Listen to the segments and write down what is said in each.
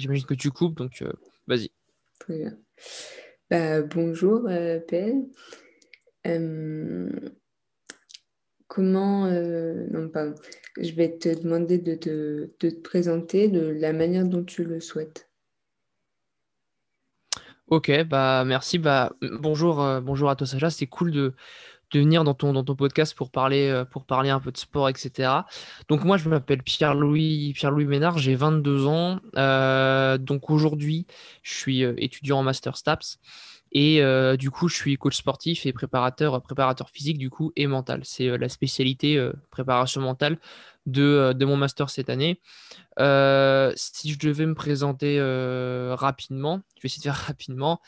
J'imagine que tu coupes, donc vas-y. Très bien. Bah, bonjour, Pelle. comment. non, pas. Je vais te demander de te, de te présenter de la manière dont tu le souhaites. Ok, bah merci. Bah, bonjour, euh, bonjour à toi Sacha. C'est cool de, de venir dans ton, podcast pour parler, euh, pour parler un peu de sport, etc. Donc moi, je m'appelle Pierre-Louis Pierre-Louis Ménard, j'ai 22 ans. Euh, donc aujourd'hui, je suis étudiant en Master STAPS. Et du coup, je suis coach sportif et préparateur, physique du coup et mental. C'est la spécialité préparation mentale de, de, mon master cette année. si je devais me présenter rapidement, je vais essayer de faire rapidement.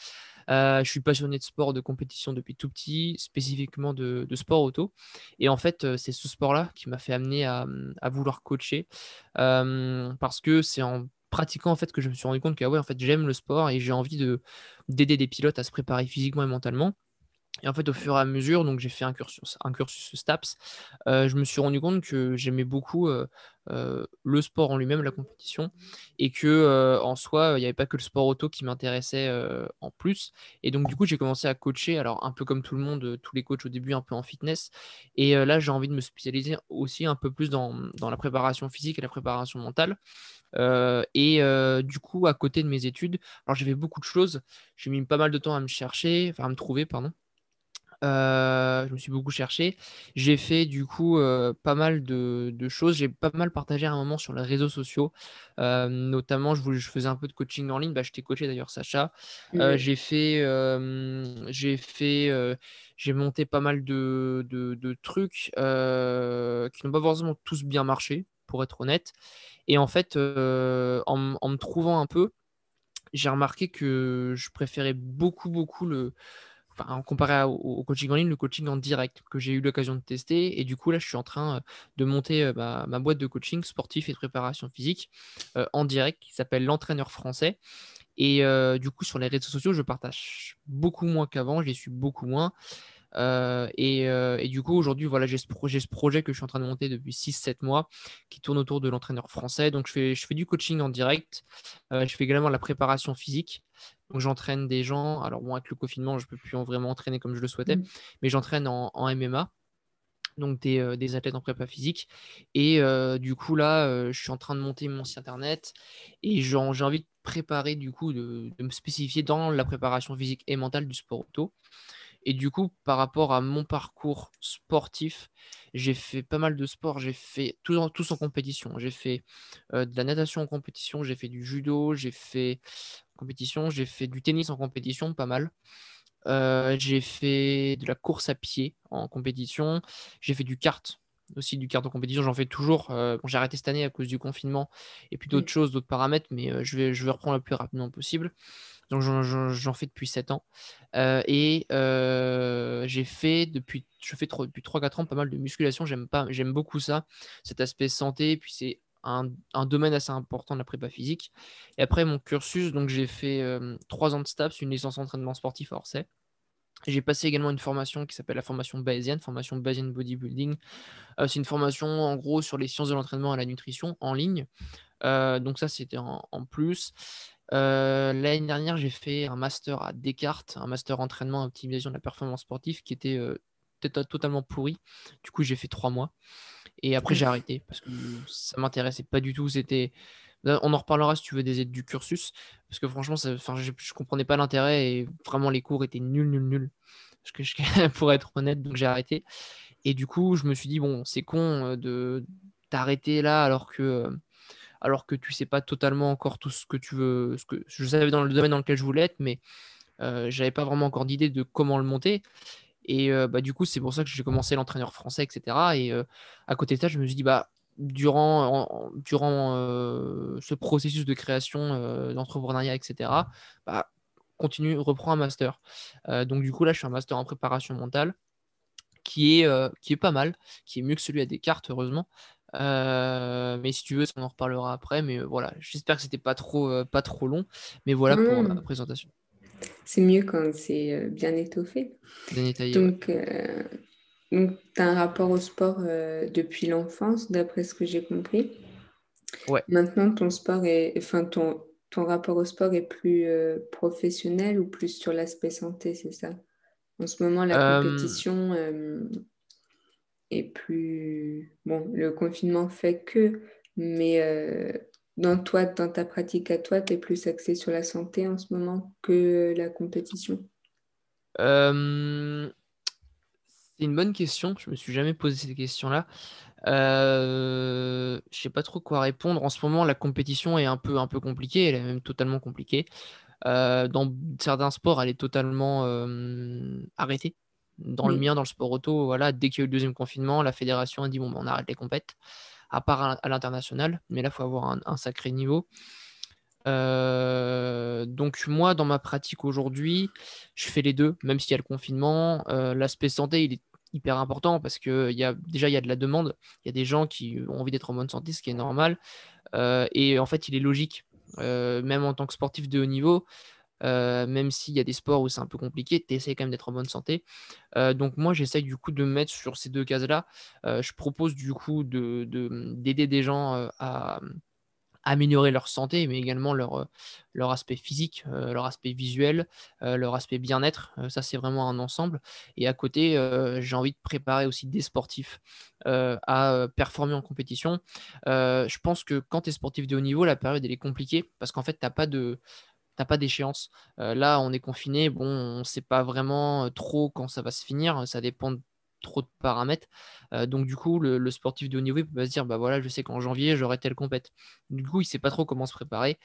Je suis passionné de sport, de compétition depuis tout petit, spécifiquement de, sport auto. Et en fait, c'est ce sport-là qui m'a fait amener à, à vouloir coacher parce que c'est en pratiquant en fait que je me suis rendu compte que ah ouais, en fait, j'aime le sport et j'ai envie de d'aider des pilotes à se préparer physiquement et mentalement. Et en fait, au fur et à mesure, donc j'ai fait un cursus, un cursus STAPS, euh, je me suis rendu compte que j'aimais beaucoup euh, euh, le sport en lui-même, la compétition, et que en soi, il n'y avait pas que le sport auto qui m'intéressait en plus. Et donc, du coup, j'ai commencé à coacher, alors un peu comme tout le monde, tous les coachs au début, un peu en fitness. Et là, j'ai envie de me spécialiser aussi un peu plus dans, dans la préparation physique et la préparation mentale. et du coup, à côté de mes études, alors j'avais beaucoup de choses. J'ai mis pas mal de temps à me chercher, enfin à me trouver, pardon. Euh, je me suis beaucoup cherché. J'ai fait du coup euh, pas mal de, choses. J'ai pas mal partagé à un moment sur les réseaux sociaux. Euh, notamment, je, je, faisais un peu de coaching en ligne. Bah, je t'ai coaché d'ailleurs, Sacha. j'ai fait, j'ai fait, j'ai monté pas mal de, de, trucs qui n'ont pas forcément tous bien marché, pour être honnête. Et en fait, en, en me trouvant un peu, j'ai remarqué que je préférais beaucoup, beaucoup le enfin, comparé au, coaching en ligne, le coaching en direct que j'ai eu l'occasion de tester. Et du coup, là, je suis en train euh, de monter euh, ma, boîte de coaching sportif et de préparation physique euh, en direct qui s'appelle l'entraîneur français. Et du coup, sur les réseaux sociaux, je partage beaucoup moins qu'avant, j'y suis beaucoup moins. Et, du coup, aujourd'hui, voilà, j'ai ce, projet, que je suis en train de monter depuis 6-7 mois qui tourne autour de l'entraîneur français. Donc, je fais, du coaching en direct. Je fais également la préparation physique. Donc, j'entraîne des gens. Alors, bon, avec le confinement, je ne peux plus vraiment entraîner comme je le souhaitais, mmh. mais j'entraîne en, MMA donc des, athlètes en prépa physique. Et du coup, là, je suis en train de monter mon site internet et j'ai envie de préparer, du coup, de, de, me spécifier dans la préparation physique et mentale du sport auto. Et du coup, par rapport à mon parcours sportif, j'ai fait pas mal de sports. J'ai fait tout en, tous en compétition. J'ai fait euh, de la natation en compétition, j'ai fait du judo, j'ai fait compétition, j'ai fait du tennis en compétition, pas mal. Euh, j'ai fait de la course à pied en compétition. J'ai fait du kart aussi du kart en compétition, j'en fais toujours. Euh, j'ai arrêté cette année à cause du confinement et puis d'autres choses, d'autres paramètres, mais je, vais, je vais reprendre le plus rapidement possible. Donc j'en fais depuis 7 ans. Euh, et euh, j'ai fait depuis, je fais depuis 3-4 ans pas mal de musculation. J'aime pas, j'aime beaucoup ça, cet aspect santé. Puis c'est un, domaine assez important de la prépa physique. Et après mon cursus, donc j'ai fait 3 euh, ans de STAPS, une licence entraînement sportif à Orsay. J'ai passé également une formation qui s'appelle la formation Bayesian, formation Bayesian Bodybuilding. c'est une formation en gros sur les sciences de l'entraînement et la nutrition en ligne. donc ça, c'était en, plus. Euh, l'année dernière, j'ai fait un master à Descartes, un master entraînement et optimisation de la performance sportive qui était euh, totalement pourri. Du coup, j'ai fait trois mois. Et après, j'ai arrêté parce que ça m'intéressait pas du tout. C'était. On en reparlera si tu veux des aides du cursus. Parce que franchement, ça... enfin, je, je comprenais pas l'intérêt et vraiment les cours étaient nuls, nuls, nuls. Parce que je... pour être honnête, donc j'ai arrêté. Et du coup, je me suis dit, bon, c'est con euh, de d'arrêter là alors que alors que tu sais pas totalement encore tout ce que tu veux. Ce que je savais dans le domaine dans lequel je voulais être, mais euh, j'avais pas vraiment encore d'idée de comment le monter. Et euh, bah, du coup, c'est pour ça que j'ai commencé l'entraîneur français, etc. Et euh, à côté de ça, je me suis dit, bah, durant, durant ce processus de création d'entrepreneuriat, etc., bah, continue, reprends un master. donc, du coup, là, je suis un master en préparation mentale qui est, qui est pas mal, qui est mieux que celui à Descartes, heureusement. Euh, mais si tu veux, on en reparlera après. Mais euh, voilà, j'espère que c'était pas trop, euh, pas trop long. Mais voilà pour la présentation. C'est mieux quand c'est bien étoffé. Bien détaillé. Donc, donc tu as un rapport au sport depuis l'enfance, d'après ce que j'ai compris. Ouais. Maintenant, ton sport est. Enfin, ton, ton rapport au sport est plus professionnel ou plus sur l'aspect santé, c'est ça? En ce moment, la compétition est plus... Bon, le confinement fait que, mais dans toi, dans ta pratique à toi, tu es plus axé sur la santé en ce moment que la compétition? C'est une bonne question. Je me suis jamais posé cette question-là. Euh... Je sais pas trop quoi répondre. En ce moment, la compétition est un peu, un peu compliquée. Elle est même totalement compliquée. Euh, dans certains sports, elle est totalement arrêtée. Dans le mien, dans le sport auto, voilà, dès qu'il y a eu le deuxième confinement, la fédération a dit bon, ben, on arrête les compètes à part à, l'international, mais là, il faut avoir un, sacré niveau. Euh, donc moi, dans ma pratique aujourd'hui, je fais les deux, même s'il y a le confinement. Euh, l'aspect santé, il est hyper important parce que y a, déjà, il y a de la demande. Il y a des gens qui ont envie d'être en bonne santé, ce qui est normal. Euh, et en fait, il est logique, même en tant que sportif de haut niveau, euh, même s'il y a des sports où c'est un peu compliqué, tu essaies quand même d'être en bonne santé. Euh, donc moi, j'essaye du coup de me mettre sur ces deux cases-là. Euh, je propose du coup d'aider de, des gens à améliorer leur santé, mais également leur, leur aspect physique, leur aspect visuel, leur aspect bien-être. ça, c'est vraiment un ensemble. Et à côté, j'ai envie de préparer aussi des sportifs à performer en compétition. je pense que quand tu es sportif de haut niveau, la période, elle est compliquée parce qu'en fait, tu n'as pas de pas d'échéance. Euh, là, on est confiné, bon, on sait pas vraiment euh, trop quand ça va se finir, ça dépend de trop de paramètres. Euh, donc du coup, le, sportif de haut niveau, il peut se dire, bah voilà, je sais qu'en janvier, j'aurai telle compète. Du coup, il sait pas trop comment se préparer.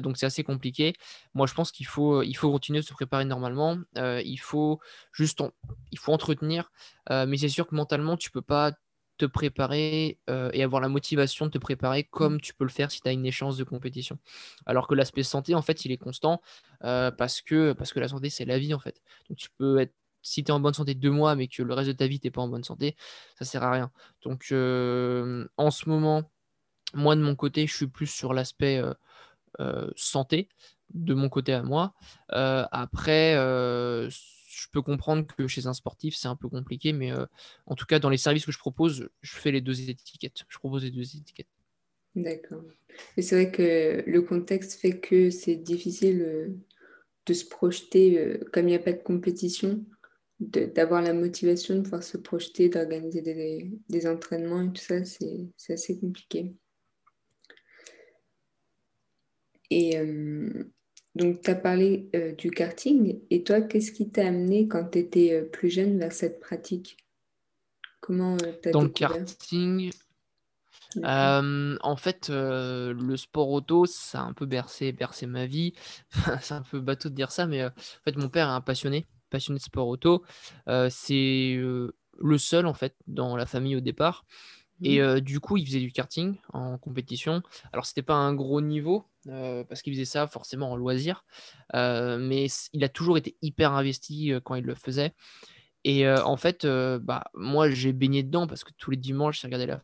donc c'est assez compliqué. Moi, je pense qu'il faut, il faut continuer de se préparer normalement. il faut juste, il faut entretenir. mais c'est sûr que mentalement, tu peux pas te préparer euh, et avoir la motivation de te préparer comme tu peux le faire si tu as une échéance de compétition. Alors que l'aspect santé, en fait, il est constant euh, parce, que, parce que la santé, c'est la vie, en fait. Donc tu peux être, si tu es en bonne santé deux mois, mais que le reste de ta vie, tu n'es pas en bonne santé, ça sert à rien. Donc euh, en ce moment, moi, de mon côté, je suis plus sur l'aspect santé, de mon côté à moi. après, je peux comprendre que chez un sportif, c'est un peu compliqué, mais euh, en tout cas, dans les services que je propose, je fais les deux étiquettes. Je propose les deux étiquettes. D'accord. Mais c'est vrai que le contexte fait que c'est difficile euh, de se projeter, euh, comme il n'y a pas de compétition, d'avoir la motivation de pouvoir se projeter, d'organiser des, des, entraînements et tout ça, c'est assez compliqué. Et donc, tu as parlé euh, du karting. Et toi, qu'est-ce qui t'a amené quand tu étais euh, plus jeune vers cette pratique? Comment euh, as Dans le karting, en fait, le sport auto, ça a un peu bercé, bercé ma vie. c'est un peu bateau de dire ça, mais en fait, mon père est un passionné, passionné de sport auto. c'est le seul, en fait, dans la famille au départ. Et mmh. du coup, il faisait du karting en compétition. Alors, c'était pas un gros niveau, parce qu'il faisait ça forcément en loisir. mais il a toujours été hyper investi quand il le faisait. Et en fait, bah, moi, j'ai baigné dedans parce que tous les dimanches, j'ai regardé la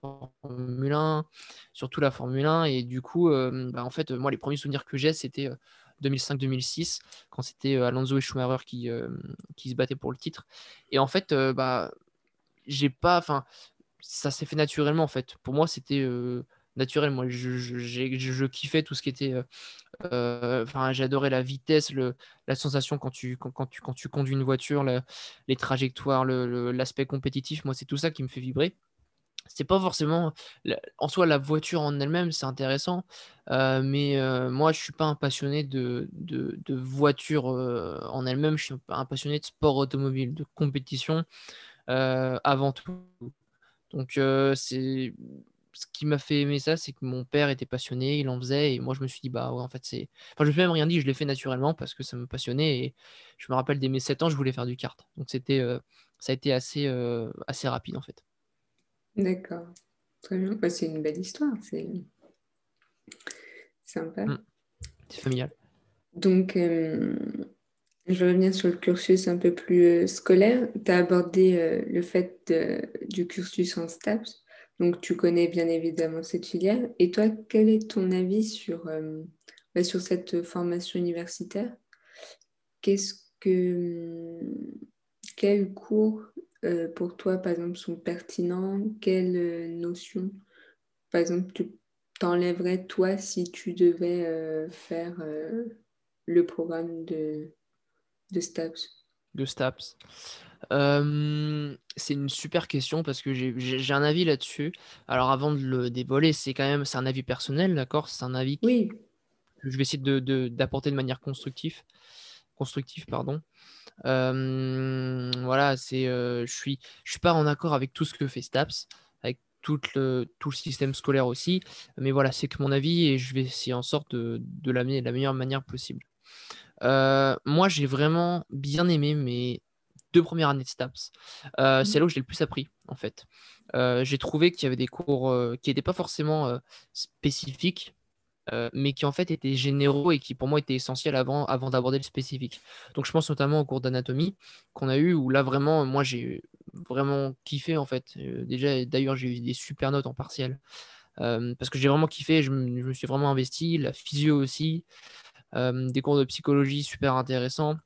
Formule 1, surtout la Formule 1. Et du coup, bah, en fait, moi, les premiers souvenirs que j'ai, c'était 2005-2006, quand c'était Alonso et Schumacher qui, qui se battaient pour le titre. Et en fait, bah, j'ai pas. Enfin, ça s'est fait naturellement, en fait. Pour moi, c'était naturel. Moi, je, kiffais tout ce qui était. Enfin, j'adorais la vitesse, le, la sensation quand tu, quand, tu, quand tu conduis une voiture, les trajectoires, l'aspect compétitif. Moi, c'est tout ça qui me fait vibrer. C'est pas forcément en soi la voiture en elle-même, c'est intéressant, mais moi je suis pas un passionné de, de, de voiture en elle-même, je suis un passionné de sport automobile, de compétition avant tout. Donc c'est ce qui m'a fait aimer ça, c'est que mon père était passionné, il en faisait, et moi je me suis dit, bah ouais, en fait, c'est. Enfin, je me suis même rien dit, je l'ai fait naturellement parce que ça me passionnait, et je me rappelle dès mes 7 ans, je voulais faire du kart. Donc c'était, euh, ça a été assez, euh, assez rapide en fait. D'accord, très bien. C'est une belle histoire, c'est sympa. Mmh. C'est familial. Donc, euh, je reviens sur le cursus un peu plus scolaire. Tu as abordé le fait du cursus en STAPS. Donc, tu connais bien évidemment cette filière. Et toi, quel est ton avis sur, euh, bah, sur cette formation universitaire? Qu'est-ce que, Quels cours euh, pour toi, par exemple, sont pertinents? Quelles notions, par exemple, tu, t'enlèverais toi si tu devais euh, faire euh, le programme de, de STAPS De STAPS. c'est une super question parce que j'ai un avis là-dessus. Alors avant de le dévoiler, c'est quand même c'est un avis personnel, d'accord? C'est un avis oui. que je vais essayer d'apporter de, de, manière constructive. Constructive, pardon. voilà, c'est je suis je suis pas en accord avec tout ce que fait Staps tout le, tout le système scolaire aussi. Mais voilà, c'est que mon avis et je vais essayer en sorte de, de l'amener de la meilleure manière possible. Euh, moi, j'ai vraiment bien aimé mes deux premières années de STAPS. Euh, c'est là où j'ai le plus appris, en fait. Euh, j'ai trouvé qu'il y avait des cours qui n'étaient pas forcément spécifiques, mais qui en fait étaient généraux et qui pour moi étaient essentiels avant, avant d'aborder le spécifique. Donc je pense notamment au cours d'anatomie qu'on a eu, où là vraiment, moi j'ai vraiment kiffé en fait. Déjà, d'ailleurs, j'ai eu des super notes en partiel. Euh, parce que j'ai vraiment kiffé, je me, suis vraiment investi, la physio aussi, des cours de psychologie super intéressants.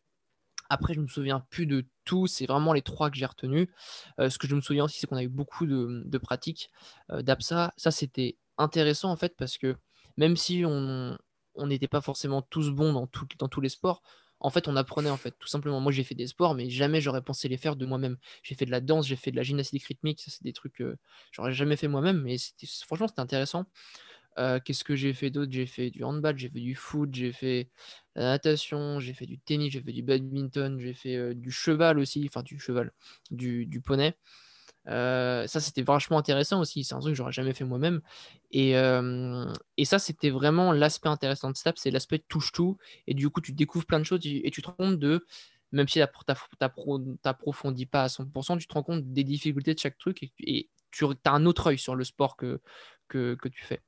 Après, je me souviens plus de tout, c'est vraiment les trois que j'ai retenus. ce que je me souviens aussi, c'est qu'on a eu beaucoup de, pratiques d'APSA. Ça, c'était intéressant en fait parce que même si on n'était pas forcément tous bons dans, dans tous les sports, en fait, on apprenait en fait, tout simplement. Moi, j'ai fait des sports, mais jamais j'aurais pensé les faire de moi-même. J'ai fait de la danse, j'ai fait de la gymnastique rythmique, ça c'est des trucs que j'aurais jamais fait moi-même, mais franchement, c'était intéressant. Euh, qu'est-ce que j'ai fait d'autre? J'ai fait du handball, j'ai fait du foot, j'ai fait la natation, j'ai fait du tennis, j'ai fait du badminton, j'ai fait euh, du cheval aussi, enfin du cheval, du, poney. Euh, ça, c'était vachement intéressant aussi. C'est un truc que j'aurais jamais fait moi-même. Et, euh, ça, c'était vraiment l'aspect intéressant de Snap, c'est l'aspect touche-tout. Et du coup, tu découvres plein de choses et tu te rends compte de, même si tu n'approfondis pas à 100%, tu te rends compte des difficultés de chaque truc et, tu as un autre œil sur le sport que, que tu fais.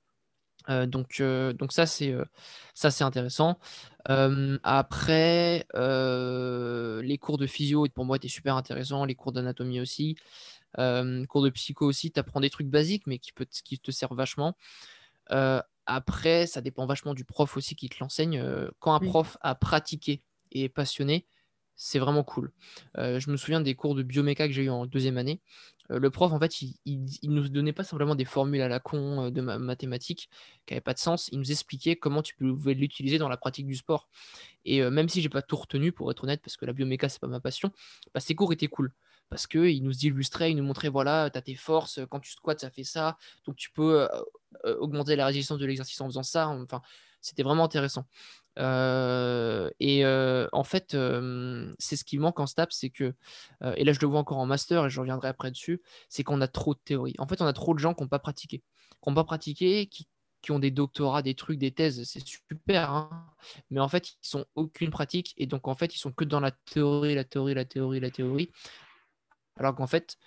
Euh, donc, donc ça c'est ça c'est intéressant. après, les cours de physio pour moi étaient super intéressants, les cours d'anatomie aussi. Euh, cours de psycho aussi, tu apprends des trucs basiques, mais qui, peut, qui te servent vachement. Euh, après, ça dépend vachement du prof aussi qui te l'enseigne. Euh, quand un prof a pratiqué et est passionné, c'est vraiment cool. je me souviens des cours de bioméca que j'ai eu en deuxième année. Le prof, en fait, il, nous donnait pas simplement des formules à la con de mathématiques qui n'avaient pas de sens. Il nous expliquait comment tu pouvais l'utiliser dans la pratique du sport. Et même si j'ai pas tout retenu, pour être honnête, parce que la bioméca, c'est pas ma passion, bah, ces cours étaient cool parce qu'il nous illustrait, il nous montrait voilà, tu as tes forces, quand tu squats, ça fait ça, donc tu peux euh, euh, augmenter la résistance de l'exercice en faisant ça. Enfin, c'était vraiment intéressant. Et en fait, c'est ce qui manque en STAPS, c'est que, et là je le vois encore en master, et je reviendrai après dessus, c'est qu'on a trop de théorie. En fait, on a trop de gens qui n'ont pas pratiqué, qui n'ont pas pratiqué, qui, qui, ont des doctorats, des trucs, des thèses, c'est super, hein. mais en fait, ils sont aucune pratique, et donc en fait, ils sont que dans la théorie, la théorie, la théorie, la théorie. Alors qu'en fait,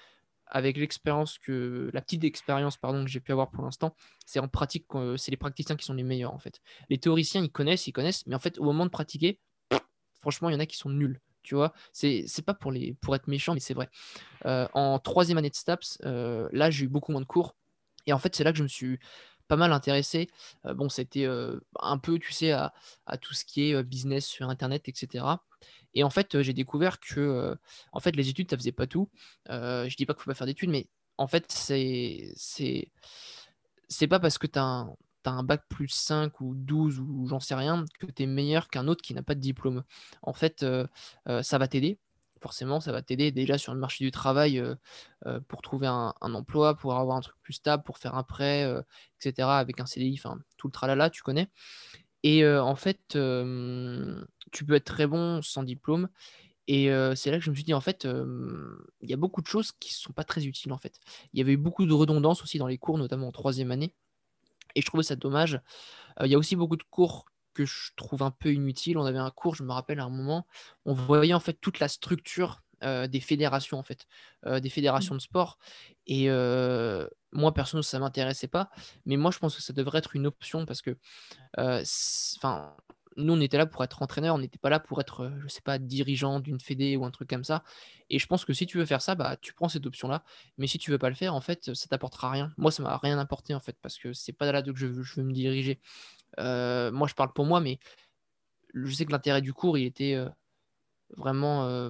avec l'expérience que la petite expérience pardon que j'ai pu avoir pour l'instant, c'est en pratique c'est les praticiens qui sont les meilleurs en fait. Les théoriciens ils connaissent, ils connaissent, mais en fait au moment de pratiquer, franchement il y en a qui sont nuls. Tu vois, c'est pas pour les pour être méchant, mais c'est vrai. Euh, en troisième année de STAPS, euh, là j'ai eu beaucoup moins de cours et en fait c'est là que je me suis pas mal intéressé. Euh, bon, c'était un peu, tu sais, à, à, tout ce qui est business sur Internet, etc. Et en fait, j'ai découvert que en fait, les études, ça faisait pas tout. je dis pas qu'il faut pas faire d'études, mais en fait, c'est c'est pas parce que tu as un, un bac plus 5 ou 12 ou j'en sais rien que tu es meilleur qu'un autre qui n'a pas de diplôme. En fait, ça va t'aider. Forcément, ça va t'aider déjà sur le marché du travail pour trouver un, emploi, pour avoir un truc plus stable, pour faire un prêt, etc. avec un CDI, enfin tout le tralala, tu connais. Et en fait, tu peux être très bon sans diplôme. Et c'est là que je me suis dit, en fait, il y a beaucoup de choses qui ne sont pas très utiles, en fait. Il y avait eu beaucoup de redondance aussi dans les cours, notamment en troisième année. Et je trouvais ça dommage. Il y a aussi beaucoup de cours que je trouve un peu inutiles. On avait un cours, je me rappelle à un moment, on voyait en fait toute la structure des fédérations en fait, des fédérations de sport. Et moi personnellement ça m'intéressait pas, mais moi je pense que ça devrait être une option parce que, enfin, nous on était là pour être entraîneur, on n'était pas là pour être, je sais pas, dirigeant d'une fédé ou un truc comme ça. Et je pense que si tu veux faire ça, bah tu prends cette option là. Mais si tu veux pas le faire, en fait, ça t'apportera rien. Moi ça m'a rien apporté en fait parce que c'est pas là que je veux, je veux me diriger. moi je parle pour moi, mais je sais que l'intérêt du cours il était vraiment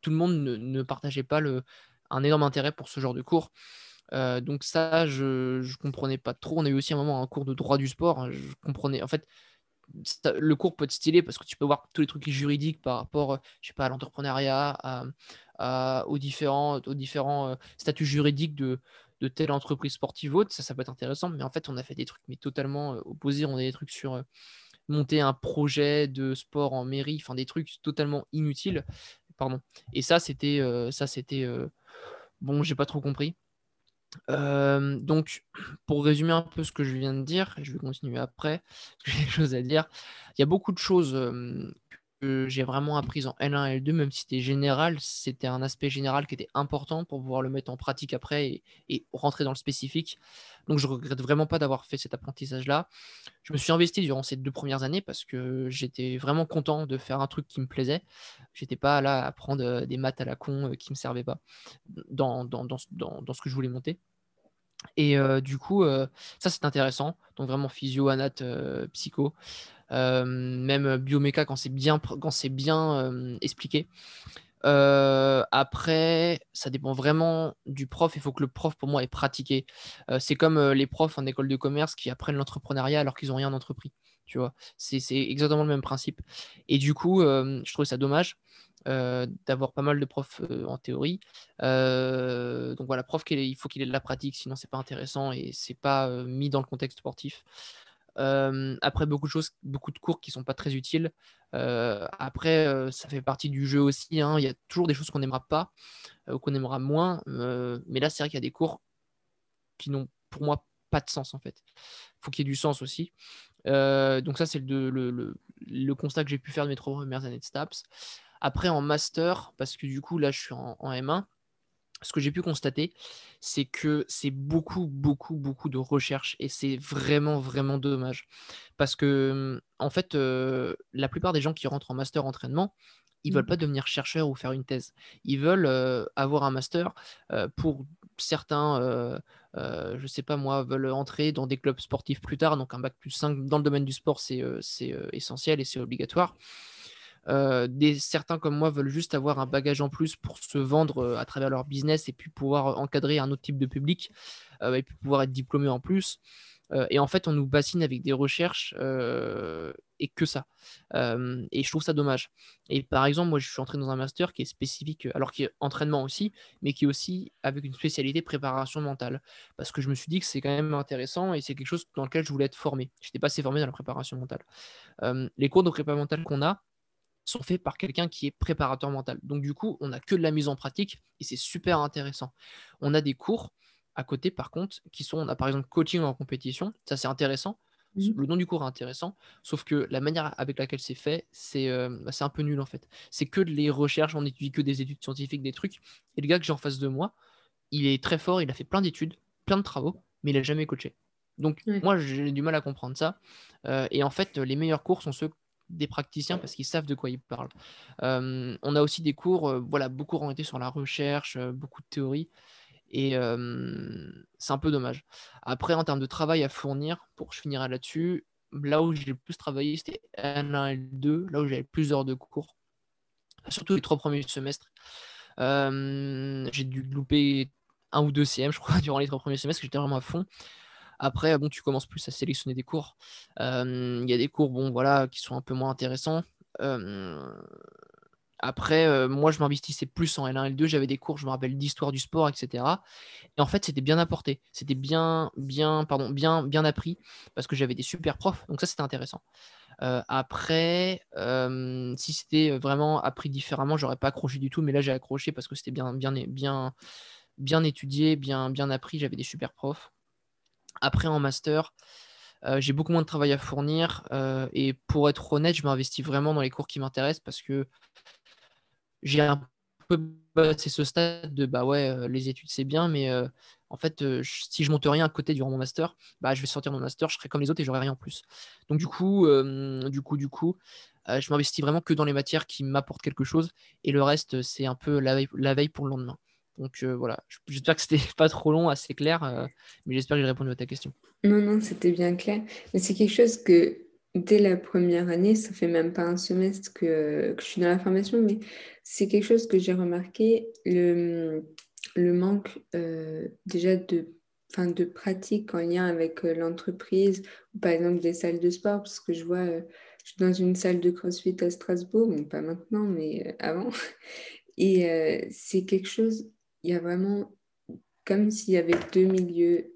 tout le monde ne, partageait pas un énorme intérêt pour ce genre de cours. donc ça, je ne comprenais pas trop. On a eu aussi un moment un cours de droit du sport. Hein, je comprenais. En fait, le cours peut être stylé parce que tu peux voir tous les trucs juridiques par rapport, je sais pas, à l'entrepreneuriat, aux différents, différents statuts juridiques de, telle entreprise sportive ou autre. Ça, ça peut être intéressant. Mais en fait, on a fait des trucs mais totalement opposés. On a des trucs sur monter un projet de sport en mairie, enfin des trucs totalement inutiles. Pardon. Et ça, c'était, ça, c'était, bon, j'ai pas trop compris. Euh, donc, pour résumer un peu ce que je viens de dire, je vais continuer après, j'ai des choses à dire. Il y a beaucoup de choses j'ai vraiment apprises en L1 et L2, même si c'était général, c'était un aspect général qui était important pour pouvoir le mettre en pratique après et, rentrer dans le spécifique. Donc, je regrette vraiment pas d'avoir fait cet apprentissage-là. Je me suis investi durant ces deux premières années parce que j'étais vraiment content de faire un truc qui me plaisait. J'étais pas là à prendre des maths à la con qui me servaient pas dans, dans, dans, dans ce que je voulais monter. Et du coup, ça c'est intéressant. Donc vraiment physio, anat, psycho. Même bioméca quand c'est bien, expliqué. Après, ça dépend vraiment du prof. Il faut que le prof, pour moi, ait pratiqué. c'est comme les profs en école de commerce qui apprennent l'entrepreneuriat alors qu'ils n'ont rien entrepris. Tu vois, c'est, exactement le même principe. Et du coup, je trouve ça dommage d'avoir pas mal de profs en théorie. donc voilà, prof, il faut qu'il ait de la pratique, sinon c'est pas intéressant et c'est pas mis dans le contexte sportif après, beaucoup de choses, beaucoup de cours qui sont pas très utiles. après, ça fait partie du jeu aussi. Hein. Il y a toujours des choses qu'on n'aimera pas ou qu'on aimera moins. mais là, c'est vrai qu'il y a des cours qui n'ont pour moi pas de sens en fait. Il faut qu'il y ait du sens aussi. donc ça, c'est le, le, le, constat que j'ai pu faire de mes trois premières années de STAPS. Après, en master, parce que du coup, là, je suis en M1 ce que j'ai pu constater, c'est que c'est beaucoup, beaucoup, beaucoup de recherche et c'est vraiment, vraiment dommage. Parce que, en fait, euh, la plupart des gens qui rentrent en master entraînement, ils veulent mmh. pas devenir chercheurs ou faire une thèse. Ils veulent euh, avoir un master euh, pour certains, je sais pas moi, veulent entrer dans des clubs sportifs plus tard. Donc un bac plus 5 dans le domaine du sport, c'est essentiel et c'est obligatoire. Euh, des, certains comme moi veulent juste avoir un bagage en plus pour se vendre euh, à travers leur business et puis pouvoir encadrer un autre type de public euh, et puis pouvoir être diplômé en plus. et en fait, on nous bassine avec des recherches et que ça. et je trouve ça dommage. Et par exemple, moi, je suis entré dans un master qui est spécifique, alors qui est entraînement aussi, mais qui est aussi avec une spécialité préparation mentale. Parce que je me suis dit que c'est quand même intéressant et c'est quelque chose dans lequel je voulais être formé. Je n'étais pas assez formé dans la préparation mentale. les cours de préparation mentale qu'on a, sont faits par quelqu'un qui est préparateur mental. Donc du coup, on n'a que de la mise en pratique et c'est super intéressant. On a des cours à côté, par contre, qui sont, on a par exemple coaching en compétition, ça c'est intéressant. Mmh. Le nom du cours est intéressant, sauf que la manière avec laquelle c'est fait, c'est euh, bah, un peu nul en fait. C'est que les recherches, on étudie que des études scientifiques, des trucs. Et le gars que j'ai en face de moi, il est très fort, il a fait plein d'études, plein de travaux, mais il n'a jamais coaché. Donc moi, j'ai du mal à comprendre ça. Euh, et en fait, les meilleurs cours sont ceux des praticiens parce qu'ils savent de quoi ils parlent. Euh, on a aussi des cours, euh, voilà, beaucoup orientés sur la recherche, euh, beaucoup de théorie. Et c'est un peu dommage. Après, en termes de travail à fournir, pour je finirai là-dessus, là où j'ai le plus travaillé, c'était L1 et L2, là où j'avais plus d'heures de cours. Surtout les trois premiers semestres. j'ai dû louper un ou deux CM, je crois, durant les trois premiers semestres, j'étais vraiment à fond. Après, bon, tu commences plus à sélectionner des cours. Il y a des cours, bon, voilà, qui sont un peu moins intéressants. après, moi, je m'investissais plus en L1 L2. J'avais des cours, je me rappelle, d'histoire du sport, etc. Et en fait, c'était bien apporté. C'était bien, bien, pardon, bien, bien appris parce que j'avais des super profs. Donc ça, c'était intéressant. après, si c'était vraiment appris différemment, j'aurais pas accroché du tout. Mais là, j'ai accroché parce que c'était bien, bien, bien, bien étudié, bien, bien appris. J'avais des super profs. Après, en master, euh, j'ai beaucoup moins de travail à fournir. Euh, et pour être honnête, je m'investis vraiment dans les cours qui m'intéressent parce que j'ai un peu passé ce stade de bah ouais, euh, les études c'est bien, mais en fait, si je monte rien à côté durant mon master, bah je vais sortir mon master, je serai comme les autres et j'aurai rien en plus. Donc du coup, du coup, du coup, je m'investis vraiment que dans les matières qui m'apportent quelque chose et le reste, c'est un peu la veille pour le lendemain. Donc euh, voilà, j'espère que c'était pas trop long, assez clair, euh, mais j'espère que j'ai répondu à ta question. Non, non, c'était bien clair. Mais c'est quelque chose que dès la première année, ça fait même pas un semestre que, je suis dans la formation, mais c'est quelque chose que j'ai remarqué. Le, le manque déjà de, de pratique en lien avec l'entreprise, par exemple des salles de sport, parce que je vois, je suis dans une salle de CrossFit à Strasbourg, bon, pas maintenant, mais avant. Et c'est quelque chose, il y a vraiment comme s'il y avait deux milieux.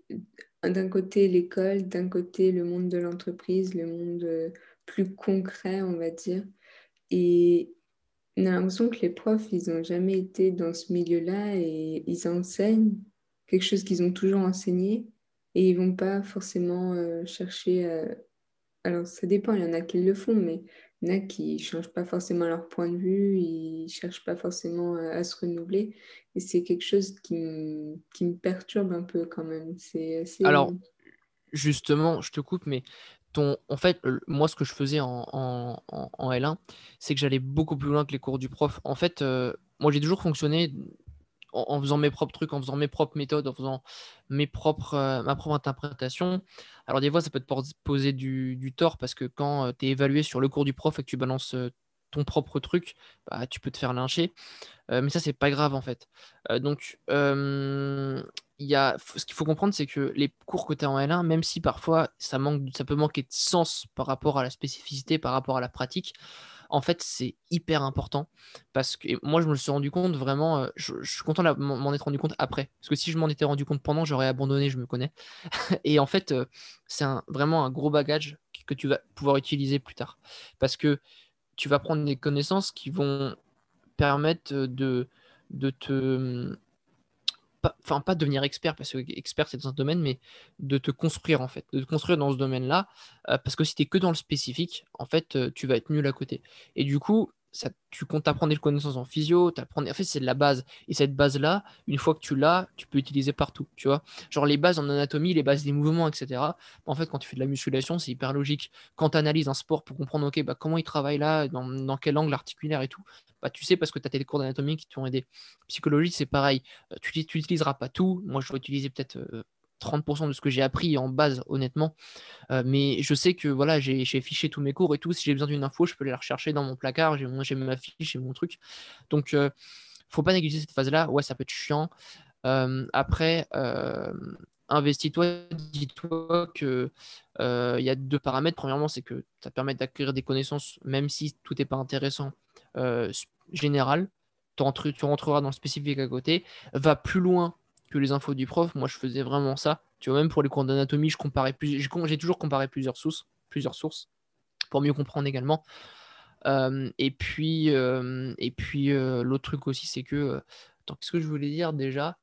D'un côté l'école, d'un côté le monde de l'entreprise, le monde euh, plus concret, on va dire. Et on a l'impression que les profs, ils n'ont jamais été dans ce milieu-là et ils enseignent quelque chose qu'ils ont toujours enseigné et ils vont pas forcément euh, chercher à... Alors ça dépend, il y en a qui le font, mais y en a qui ne changent pas forcément leur point de vue, ils ne cherchent pas forcément à, se renouveler. Et c'est quelque chose qui, me perturbe un peu quand même. Alors, justement, je te coupe, mais ton, en fait, moi, ce que je faisais en, en, L1, c'est que j'allais beaucoup plus loin que les cours du prof. En fait, euh, moi, j'ai toujours fonctionné en, faisant mes propres trucs, en faisant mes propres méthodes, en faisant mes propres, euh, ma propre interprétation. Alors des fois, ça peut te poser du, tort parce que quand euh, tu es évalué sur le cours du prof et que tu balances euh, ton propre truc, bah, tu peux te faire lyncher. mais ça, c'est pas grave en fait. donc, y a, ce qu'il faut comprendre, c'est que les cours que tu as en L1, même si parfois ça, manque, ça peut manquer de sens par rapport à la spécificité, par rapport à la pratique, en fait, c'est hyper important parce que moi, je me suis rendu compte vraiment, euh, je, suis content de m'en être rendu compte après. Parce que si je m'en étais rendu compte pendant, j'aurais abandonné, je me connais. et en fait, euh, c'est vraiment un gros bagage que tu vas pouvoir utiliser plus tard. Parce que tu vas prendre des connaissances qui vont permettre de, de te enfin pas devenir expert parce que expert c'est dans un domaine, mais de te construire en fait, de construire dans ce domaine-là, euh, parce que si tu es que dans le spécifique, en fait, euh, tu vas être nul à côté. Et du coup, ça, tu comptes apprendre des connaissances en physio, en fait, c'est la base. Et cette base-là, une fois que tu l'as, tu peux l'utiliser partout, tu vois. Genre les bases en anatomie, les bases des mouvements, etc. En fait, quand tu fais de la musculation, c'est hyper logique. Quand tu analyses un sport pour comprendre, ok, bah, comment il travaille là, dans, dans quel angle articulaire et tout, bah, tu sais parce que tu as tes cours d'anatomie qui t'ont aidé. Psychologie, c'est pareil. Euh, tu n'utiliseras pas tout. Moi, je vais utiliser peut-être 30% de ce que j'ai appris en base, honnêtement. Euh, mais je sais que voilà, j'ai fiché tous mes cours et tout. Si j'ai besoin d'une info, je peux la rechercher dans mon placard. J'ai ma fiche, j'ai mon truc. Donc, euh, faut pas négliger cette phase-là. Ouais, ça peut être chiant. Euh, après, investis-toi, dis-toi que il y a deux paramètres. Premièrement, c'est que ça permet d'acquérir des connaissances, même si tout n'est pas intéressant, général. Tu, tu rentreras dans le spécifique à côté. Va plus loin que les infos du prof. Moi, je faisais vraiment ça. Tu vois, même pour les cours d'anatomie, je comparais plus, j'ai toujours comparé plusieurs sources, plusieurs sources pour mieux comprendre également. Euh, et puis, euh, et puis euh, l'autre truc aussi, c'est que, qu'est-ce que je voulais dire déjà?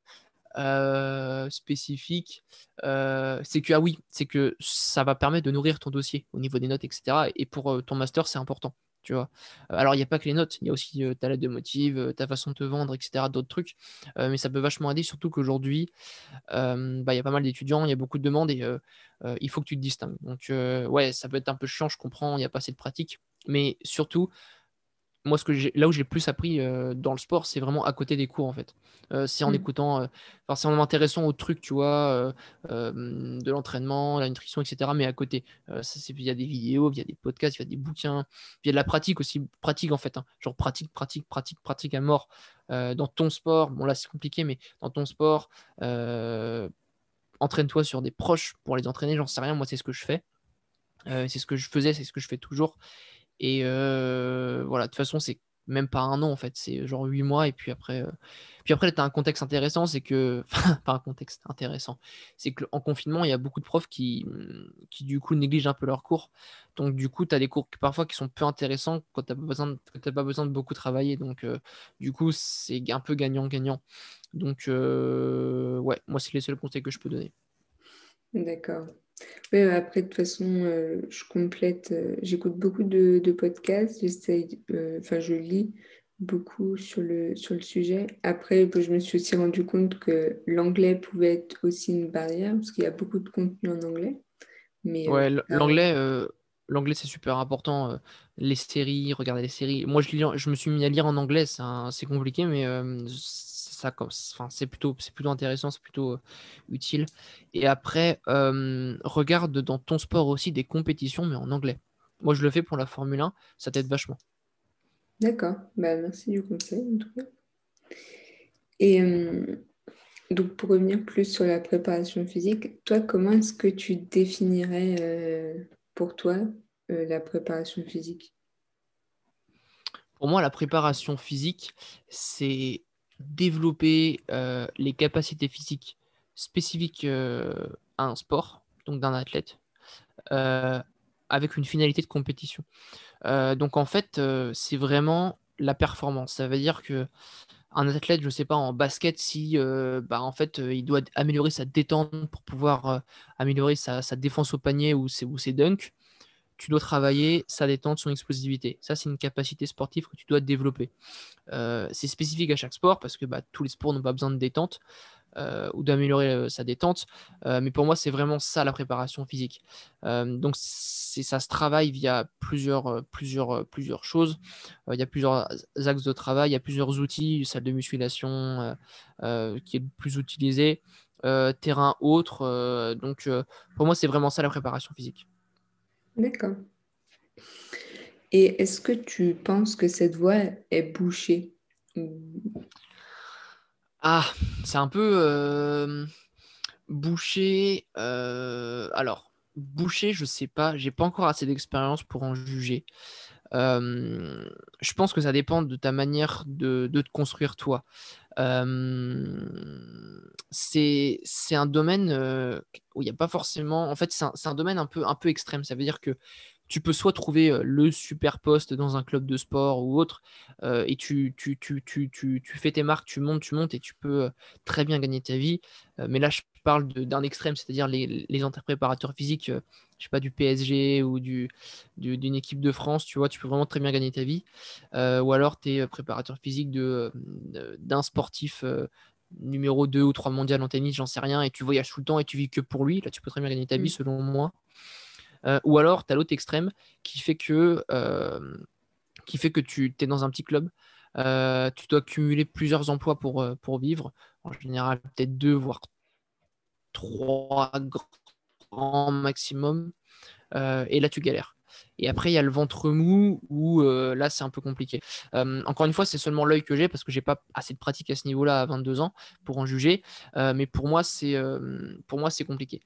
Spécifique, c'est que ah oui, c'est que ça va permettre de nourrir ton dossier au niveau des notes, etc. Et pour ton master, c'est important. Vois. Alors, il n'y a pas que les notes, il y a aussi ta lettre de motive, ta façon de te vendre, etc., d'autres trucs. mais ça peut vachement aider, surtout qu'aujourd'hui, bah, il y a pas mal d'étudiants, il y a beaucoup de demandes et il faut que tu te distingues. Donc, ouais, ça peut être un peu chiant, je comprends, il n'y a pas assez de pratique. Mais surtout, moi, ce que là où j'ai plus appris euh, dans le sport, c'est vraiment à côté des cours, en fait. Euh, c'est en mmh. écoutant, euh, enfin, c'est en m'intéressant aux trucs, tu vois, de l'entraînement, la nutrition, etc. Mais à côté, il y a des vidéos, il y a des podcasts, il y a des bouquins, il y a de la pratique aussi, pratique en fait, hein. genre pratique, pratique, pratique, pratique à mort dans ton sport. Bon, là, c'est compliqué, mais dans ton sport, entraîne-toi sur des proches pour les entraîner, j'en sais rien, moi, c'est ce que je fais. c'est ce que je faisais, c'est ce que je fais toujours. Et voilà, de toute façon, c'est même pas un an en fait, c'est genre huit mois. Et puis après, puis après tu as un contexte intéressant, c'est que, pas un contexte intéressant, c'est qu'en confinement, il y a beaucoup de profs qui, mmh, qui du coup négligent un peu leurs cours. Donc du coup, tu as des cours parfois qui sont peu intéressants quand tu n'as pas, besoin de, pas besoin de beaucoup travailler. Donc du coup, c'est un peu gagnant-gagnant. Donc ouais, moi, c'est les seuls conseils que je peux donner. D'accord. Oui, après, de toute façon, euh, je complète, euh, j'écoute beaucoup de, podcasts, j'essaye, euh, enfin, je lis beaucoup sur le, sur le sujet. Après, bah, je me suis aussi rendu compte que l'anglais pouvait être aussi une barrière, parce qu'il y a beaucoup de contenu en anglais. Mais, ouais, l'anglais, l'anglais c'est super important. les séries, regarder les séries. Moi, je, je me suis mis à lire en anglais, c'est compliqué, mais ça enfin, c'est plutôt, c'est plutôt intéressant, c'est plutôt euh, utile. Et après, regarde dans ton sport aussi des compétitions, mais en anglais. Moi, je le fais pour la Formule 1, ça t'aide vachement. D'accord, bah, merci du conseil en tout cas. Et Donc, pour revenir plus sur la préparation physique, toi, comment est-ce que tu définirais pour toi euh, la préparation physique? Pour moi, la préparation physique, c'est développer euh, les capacités physiques spécifiques à un sport, donc d'un athlète, avec une finalité de compétition. donc, en fait, c'est vraiment la performance. Ça veut dire que un athlète, je sais pas, en basket, si euh, bah, en euh, il doit améliorer sa détente pour pouvoir euh, améliorer sa, défense au panier ou ses, ou ses dunks, tu dois travailler sa détente, son explosivité. Ça, c'est une capacité sportive que tu dois développer. c'est spécifique à chaque sport parce que bah, tous les sports n'ont pas besoin de détente. Euh, ou d'améliorer euh, sa détente. Euh, mais pour moi, c'est vraiment ça la préparation physique. donc ça se travaille via plusieurs, plusieurs, plusieurs choses. Il y a plusieurs axes de travail, il y a plusieurs outils, salle de musculation qui est le plus utilisé, terrain autre. donc pour moi, c'est vraiment ça la préparation physique. D'accord. Et est-ce que tu penses que cette voie est bouchée ah, c'est un peu euh, bouché. Euh, alors, bouché, je sais pas. J'ai pas encore assez d'expérience pour en juger. Euh, je pense que ça dépend de ta manière de, te construire toi. c'est un domaine où il n'y a pas forcément. En fait, c'est un, un, domaine un peu, un peu extrême. Ça veut dire que tu peux soit trouver le super poste dans un club de sport ou autre, et tu, tu, tu, tu, fais tes marques, tu montes, tu montes, et tu peux très bien gagner ta vie. mais là, je parle d'un extrême, c'est-à-dire les, les préparateurs physiques, je sais pas, du PSG ou du, d'une équipe de France, tu vois, tu peux vraiment très bien gagner ta vie. ou alors, tu es préparateur physique de, d'un sportif numéro 2 ou 3 mondial en tennis, j'en sais rien, et tu voyages tout le temps et tu vis que pour lui. Là, tu peux très bien gagner ta vie, mmh. selon moi. Euh, ou alors, tu as l'autre extrême qui fait que, euh, qui fait que tu es dans un petit club. Euh, tu dois cumuler plusieurs emplois pour, pour vivre. En général, peut-être deux, voire trois grands maximum. et là, tu galères. Et après, il y a le ventre mou où euh, là, c'est un peu compliqué. Euh, encore une fois, c'est seulement l'œil que j'ai parce que j'ai pas assez de pratique à ce niveau-là à 22 ans pour en juger. Euh, mais pour moi, c'est pour moi, c'est compliqué.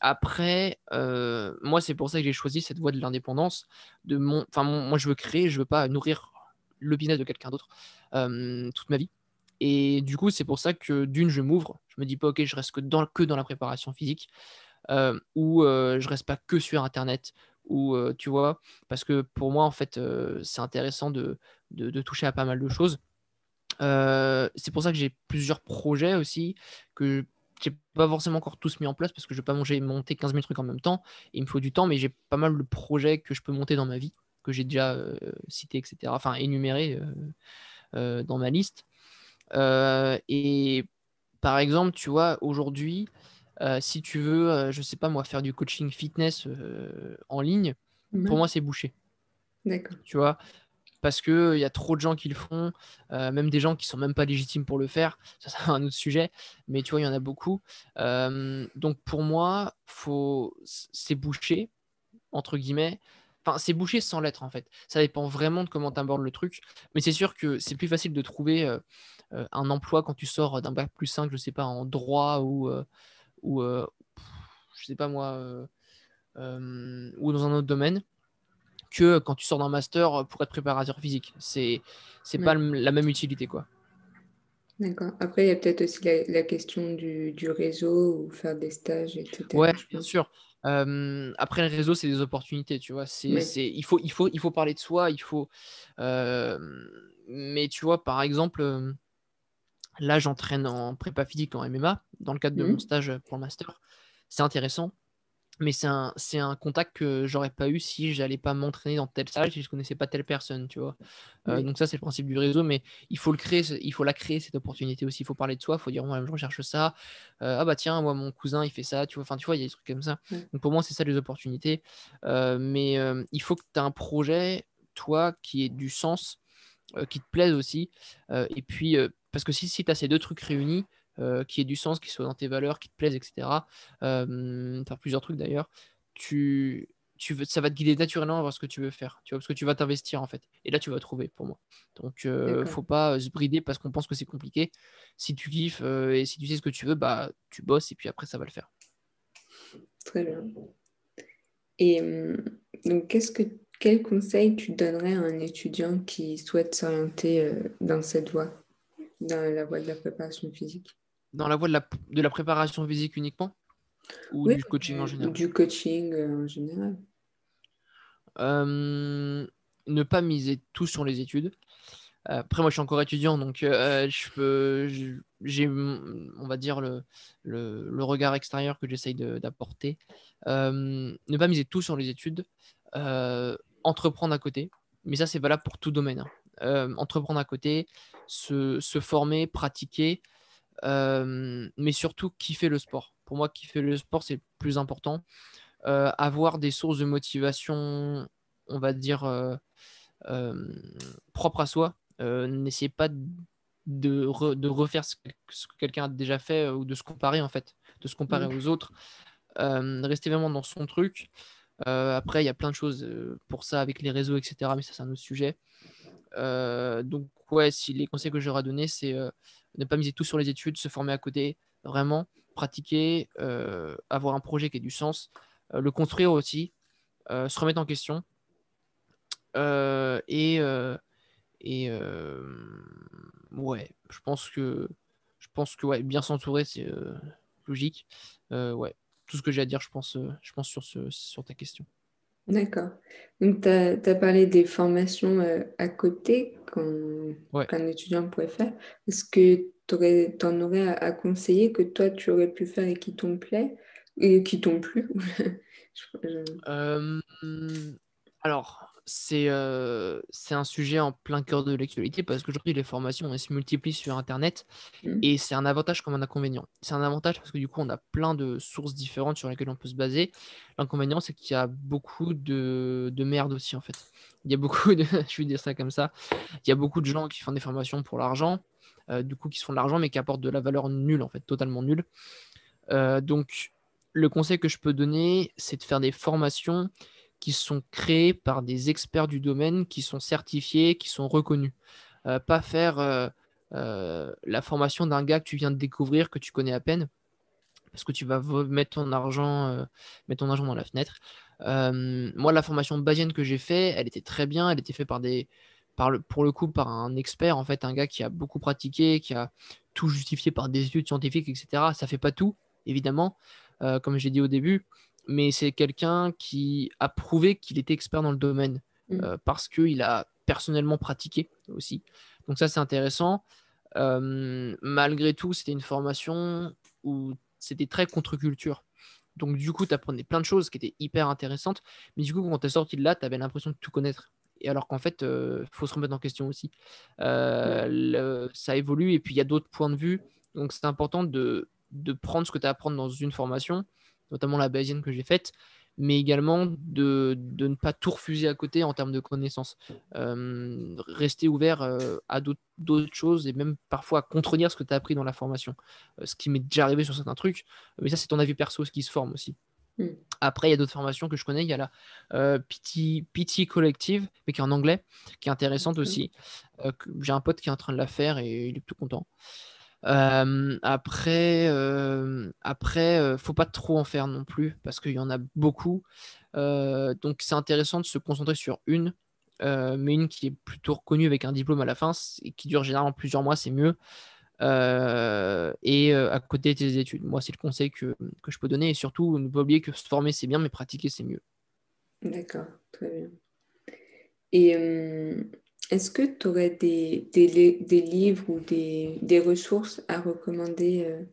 après, moi, c'est pour ça que j'ai choisi cette voie de l'indépendance. De mon, enfin, moi, je veux créer, je veux pas nourrir le business de quelqu'un d'autre toute ma vie. Et du coup, c'est pour ça que d'une, je m'ouvre. Je me dis pas, ok, je reste que dans, que dans la préparation physique. Euh, ou je reste pas que sur Internet, ou tu vois, parce que pour moi, en fait, c'est intéressant de, de, toucher à pas mal de choses. c'est pour ça que j'ai plusieurs projets aussi que j'ai pas forcément encore tous mis en place parce que je vais pas manger, monter 15 000 trucs en même temps. il me faut du temps, mais j'ai pas mal de projets que je peux monter dans ma vie, que j'ai déjà cité, etc. Enfin, énuméré dans ma liste. Et par exemple, tu vois, aujourd'hui, euh, si tu veux, euh, je sais pas moi, faire du coaching fitness euh, en ligne, pour moi, c'est bouché. D'accord. Tu vois parce qu'il y a trop de gens qui le font, même des gens qui sont même pas légitimes pour le faire. Ça, c'est un autre sujet, mais tu vois, il y en a beaucoup. donc pour moi, faut... c'est bouché, entre guillemets. Enfin, c'est bouché sans l'être, en fait. Ça dépend vraiment de comment tu abordes le truc. Mais c'est sûr que c'est plus facile de trouver un emploi quand tu sors d'un bac plus 5, je sais pas, en droit ou ou euh, je sais pas moi, euh, euh, ou dans un autre domaine que quand tu sors d'un master pour être préparateur physique. C'est c'est pas la même utilité quoi. D'accord. Après, il y a peut-être aussi la, question du, du, réseau ou faire des stages, etc. Ouais, bien sûr. après, le réseau, c'est des opportunités, tu vois. C'est, c'est, il, faut, il, faut, il faut parler de soi, il faut. mais tu vois, par exemple, Là, j'entraîne en prépa physique en MMA dans le cadre de mon mmh. stage pour le master. C'est intéressant, mais c'est un, un, contact que j'aurais pas eu si j'allais pas m'entraîner dans telle salle, si je connaissais pas telle personne, tu vois. Euh, donc ça, c'est le principe du réseau, mais il faut le créer, il faut la créer cette opportunité aussi. Il faut parler de soi, il faut dire moi, je recherche ça. Euh, ah bah tiens, moi, mon cousin, il fait ça, tu vois. Enfin, tu vois, il y a des trucs comme ça. Donc pour moi, c'est ça les opportunités. Euh, mais il faut que tu aies un projet, toi, qui ait du sens, qui te plaise aussi. et puis parce que si, si tu as ces deux trucs réunis, euh, qui aient du sens, qui soient dans tes valeurs, qui te plaisent, etc., euh, plusieurs trucs d'ailleurs, tu, tu veux, ça va te guider naturellement vers ce que tu veux faire, tu vois, parce que tu vas t'investir en fait. Et là, tu vas trouver pour moi. Donc, euh, faut pas se brider parce qu'on pense que c'est compliqué. Si tu kiffes et si tu sais ce que tu veux, bah, tu bosses et puis après, ça va le faire. Très bien. Et hum, donc, qu'est-ce que, quel conseil tu donnerais à un étudiant qui souhaite s'orienter dans cette voie, dans la voie de la préparation physique Dans la voie de la, de la préparation physique uniquement ou du coaching en général? Du coaching euh, en général. Euh, ne pas miser tout sur les études. Après, moi, je suis encore étudiant, donc euh, je peux, j'ai, on va dire, le, le, regard extérieur que j'essaye d'apporter. ne pas miser tout sur les études, entreprendre à côté, mais ça, c'est valable pour tout domaine. Hein. Entreprendre à côté, se, se former, pratiquer, mais surtout kiffer le sport. Pour moi, kiffer le sport, c'est le plus important. Euh, avoir des sources de motivation, on va dire, euh, euh, propres à soi. N'essayez pas de, de, refaire ce que, quelqu'un a déjà fait ou de se comparer, en fait, de se comparer aux autres. rester vraiment dans son truc. après, il y a plein de choses pour ça avec les réseaux, etc. Mais ça, c'est un autre sujet. Donc, ouais, si les conseils que j'aurais donné, c'est ne pas miser tout sur les études, se former à côté, vraiment pratiquer, euh, avoir un projet qui ait du sens, euh, le construire aussi, euh, se remettre en question. et et ouais, je pense que je pense que ouais, bien s'entourer, c'est logique. ouais, tout ce que j'ai à dire, je pense, je pense sur, ce, sur ta question. D'accord. Donc, tu as, parlé des formations à côté qu'un étudiant pourrait faire. Est-ce que tu en aurais à, conseiller que toi, tu aurais pu faire et qui t'ont plu et qui t'ont plu? Euh, Alors, euh, c'est un sujet en plein cœur de l'actualité parce qu'aujourd'hui, les formations elles se multiplient sur Internet mmh. et c'est un avantage comme un inconvénient. C'est un avantage parce que du coup, on a plein de sources différentes sur lesquelles on peut se baser. L'inconvénient, c'est qu'il y a beaucoup de, de, merde aussi en fait. Il y a beaucoup de, je vais dire ça comme ça, il y a beaucoup de gens qui font des formations pour l'argent euh, du coup, qui se font de l'argent, mais qui apportent de la valeur nulle, en fait, totalement nulle. Euh, donc, le conseil que je peux donner, c'est de faire des formations qui sont créées par des experts du domaine, qui sont certifiés, qui sont reconnus. Euh, pas faire la formation d'un gars que tu viens de découvrir, que tu connais à peine, parce que tu vas mettre ton argent, mettre ton argent dans la fenêtre. moi, la formation basienne que j'ai fait, elle était très bien, elle était faite par des, pour le coup par un expert, en fait, un gars qui a beaucoup pratiqué, qui a tout justifié par des études scientifiques, etc. Ça fait pas tout, évidemment, euh, comme j'ai dit au début, mais c'est quelqu'un qui a prouvé qu'il était expert dans le domaine mmh. euh, parce qu'il a personnellement pratiqué aussi. Donc ça, c'est intéressant. Euh, malgré tout, c'était une formation où c'était très contre-culture. Donc du coup, tu apprenais plein de choses qui étaient hyper intéressantes. Mais du coup, quand tu es sorti de là, tu avais l'impression de tout connaître et alors qu'en fait, il euh, faut se remettre en question aussi. Euh, ça évolue et puis il y a d'autres points de vue. Donc c'est important de, de, prendre ce que tu as à apprendre dans une formation, notamment la bayesienne que j'ai faite, mais également de, de, ne pas tout refuser à côté en termes de connaissances. Euh, rester ouvert à d'autres choses et même parfois à contredire ce que tu as appris dans la formation. ce qui m'est déjà arrivé sur certains trucs, mais ça c'est ton avis perso, ce qui se forme aussi. Mm. Après, il y a d'autres formations que je connais. Il y a la euh, PT, Collective, mais qui est en anglais, qui est intéressante aussi. Euh, j'ai un pote qui est en train de la faire et il est tout content. Après, euh, après faut pas trop en faire non plus parce qu'il y en a beaucoup. donc, c'est intéressant de se concentrer sur une, mais une qui est plutôt reconnue avec un diplôme à la fin et qui dure généralement plusieurs mois, c'est mieux. Et à côté de tes études. Moi, c'est le conseil que, que, je peux donner. Et surtout, ne pas oublier que se former, c'est bien, mais pratiquer, c'est mieux. D'accord, très bien. Et est-ce que tu aurais des, des, livres ou des, des, ressources à recommander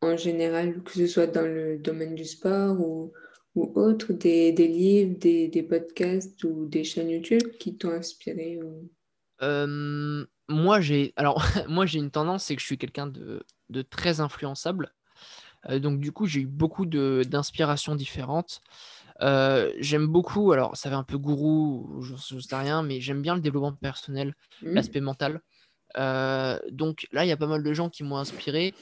en général, que ce soit dans le domaine du sport ou, ou autre, des, livres, des, podcasts ou des chaînes YouTube qui t'ont inspiré moi, j'ai alors moi j'ai une tendance, c'est que je suis quelqu'un de, de, très influençable. Euh, donc du coup, j'ai eu beaucoup d'inspirations différentes. Euh, j'aime beaucoup, alors ça fait un peu gourou, je ne sais rien, mais j'aime bien le développement personnel, mmh. l'aspect mental. Euh, donc là, il y a pas mal de gens qui m'ont inspiré.